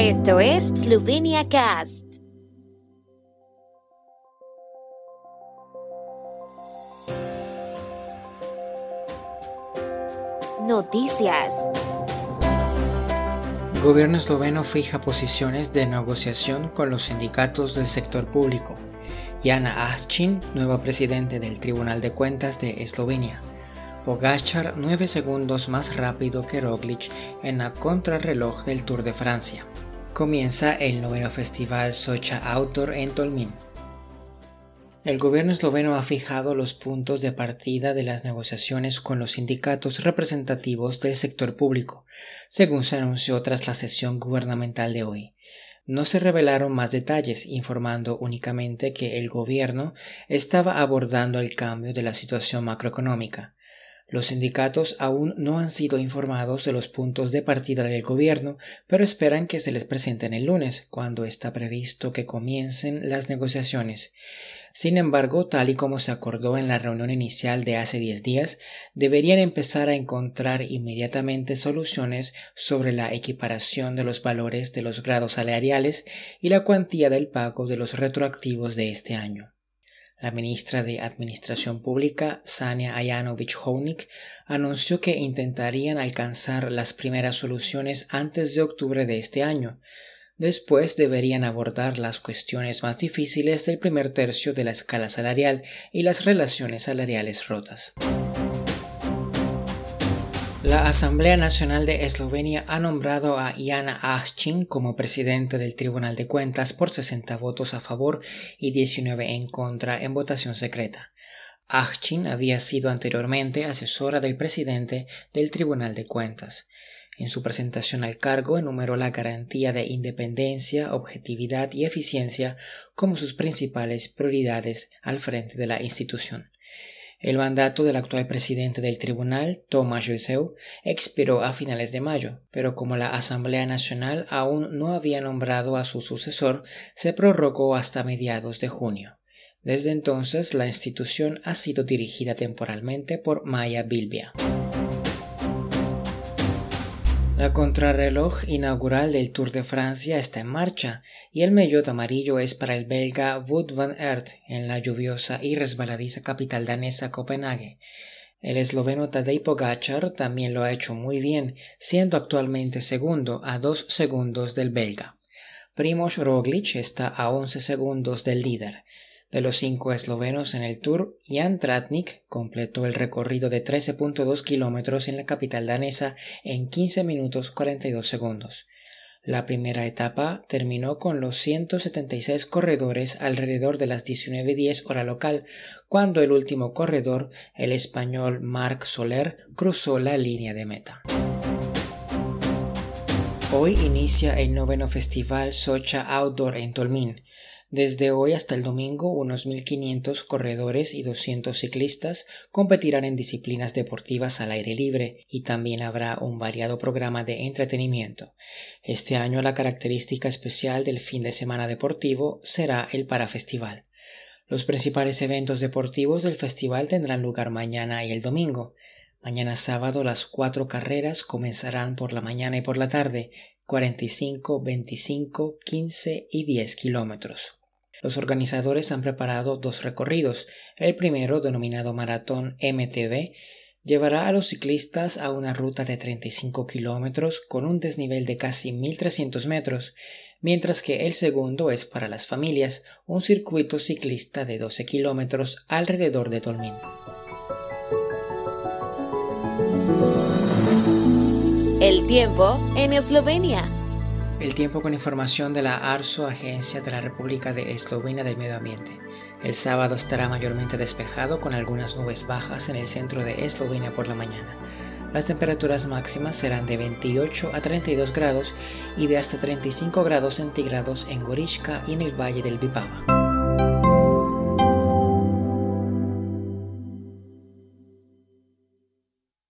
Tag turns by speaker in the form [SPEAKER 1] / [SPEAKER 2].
[SPEAKER 1] Esto es Slovenia Cast. Noticias.
[SPEAKER 2] Gobierno esloveno fija posiciones de negociación con los sindicatos del sector público. Jana Ahchin, nueva presidente del Tribunal de Cuentas de Eslovenia. Pogachar 9 segundos más rápido que Roglic en la contrarreloj del Tour de Francia. Comienza el noveno festival Socha Outdoor en Tolmin. El gobierno esloveno ha fijado los puntos de partida de las negociaciones con los sindicatos representativos del sector público, según se anunció tras la sesión gubernamental de hoy. No se revelaron más detalles, informando únicamente que el gobierno estaba abordando el cambio de la situación macroeconómica. Los sindicatos aún no han sido informados de los puntos de partida del gobierno, pero esperan que se les presenten el lunes, cuando está previsto que comiencen las negociaciones. Sin embargo, tal y como se acordó en la reunión inicial de hace 10 días, deberían empezar a encontrar inmediatamente soluciones sobre la equiparación de los valores de los grados salariales y la cuantía del pago de los retroactivos de este año. La ministra de Administración Pública, Sania Ayanovich Honik, anunció que intentarían alcanzar las primeras soluciones antes de octubre de este año. Después deberían abordar las cuestiones más difíciles del primer tercio de la escala salarial y las relaciones salariales rotas. La Asamblea Nacional de Eslovenia ha nombrado a Jana Ahchin como presidente del Tribunal de Cuentas por 60 votos a favor y 19 en contra en votación secreta. Ahchin había sido anteriormente asesora del presidente del Tribunal de Cuentas. En su presentación al cargo enumeró la garantía de independencia, objetividad y eficiencia como sus principales prioridades al frente de la institución. El mandato del actual presidente del tribunal, Tomás Veseu, expiró a finales de mayo, pero como la Asamblea Nacional aún no había nombrado a su sucesor, se prorrogó hasta mediados de junio. Desde entonces, la institución ha sido dirigida temporalmente por Maya Bilbia. La contrarreloj inaugural del Tour de Francia está en marcha y el mellot amarillo es para el belga Wout van Aert en la lluviosa y resbaladiza capital danesa Copenhague. El esloveno Tadej Pogacar también lo ha hecho muy bien, siendo actualmente segundo a dos segundos del belga. Primoz Roglic está a 11 segundos del líder. De los cinco eslovenos en el Tour, Jan Tratnik completó el recorrido de 13.2 kilómetros en la capital danesa en 15 minutos 42 segundos. La primera etapa terminó con los 176 corredores alrededor de las 19.10 hora local, cuando el último corredor, el español Marc Soler, cruzó la línea de meta. Hoy inicia el noveno festival Socha Outdoor en Tolmin. Desde hoy hasta el domingo, unos 1.500 corredores y 200 ciclistas competirán en disciplinas deportivas al aire libre y también habrá un variado programa de entretenimiento. Este año la característica especial del fin de semana deportivo será el parafestival. Los principales eventos deportivos del festival tendrán lugar mañana y el domingo. Mañana sábado las cuatro carreras comenzarán por la mañana y por la tarde, 45, 25, 15 y 10 kilómetros. Los organizadores han preparado dos recorridos. El primero, denominado Maratón MTV, llevará a los ciclistas a una ruta de 35 kilómetros con un desnivel de casi 1300 metros, mientras que el segundo es para las familias, un circuito ciclista de 12 kilómetros alrededor de Tolmin.
[SPEAKER 1] El tiempo en Eslovenia.
[SPEAKER 2] El tiempo con información de la ARSO, Agencia de la República de Eslovenia del Medio Ambiente. El sábado estará mayormente despejado con algunas nubes bajas en el centro de Eslovenia por la mañana. Las temperaturas máximas serán de 28 a 32 grados y de hasta 35 grados centígrados en Gorishka y en el Valle del Vipava.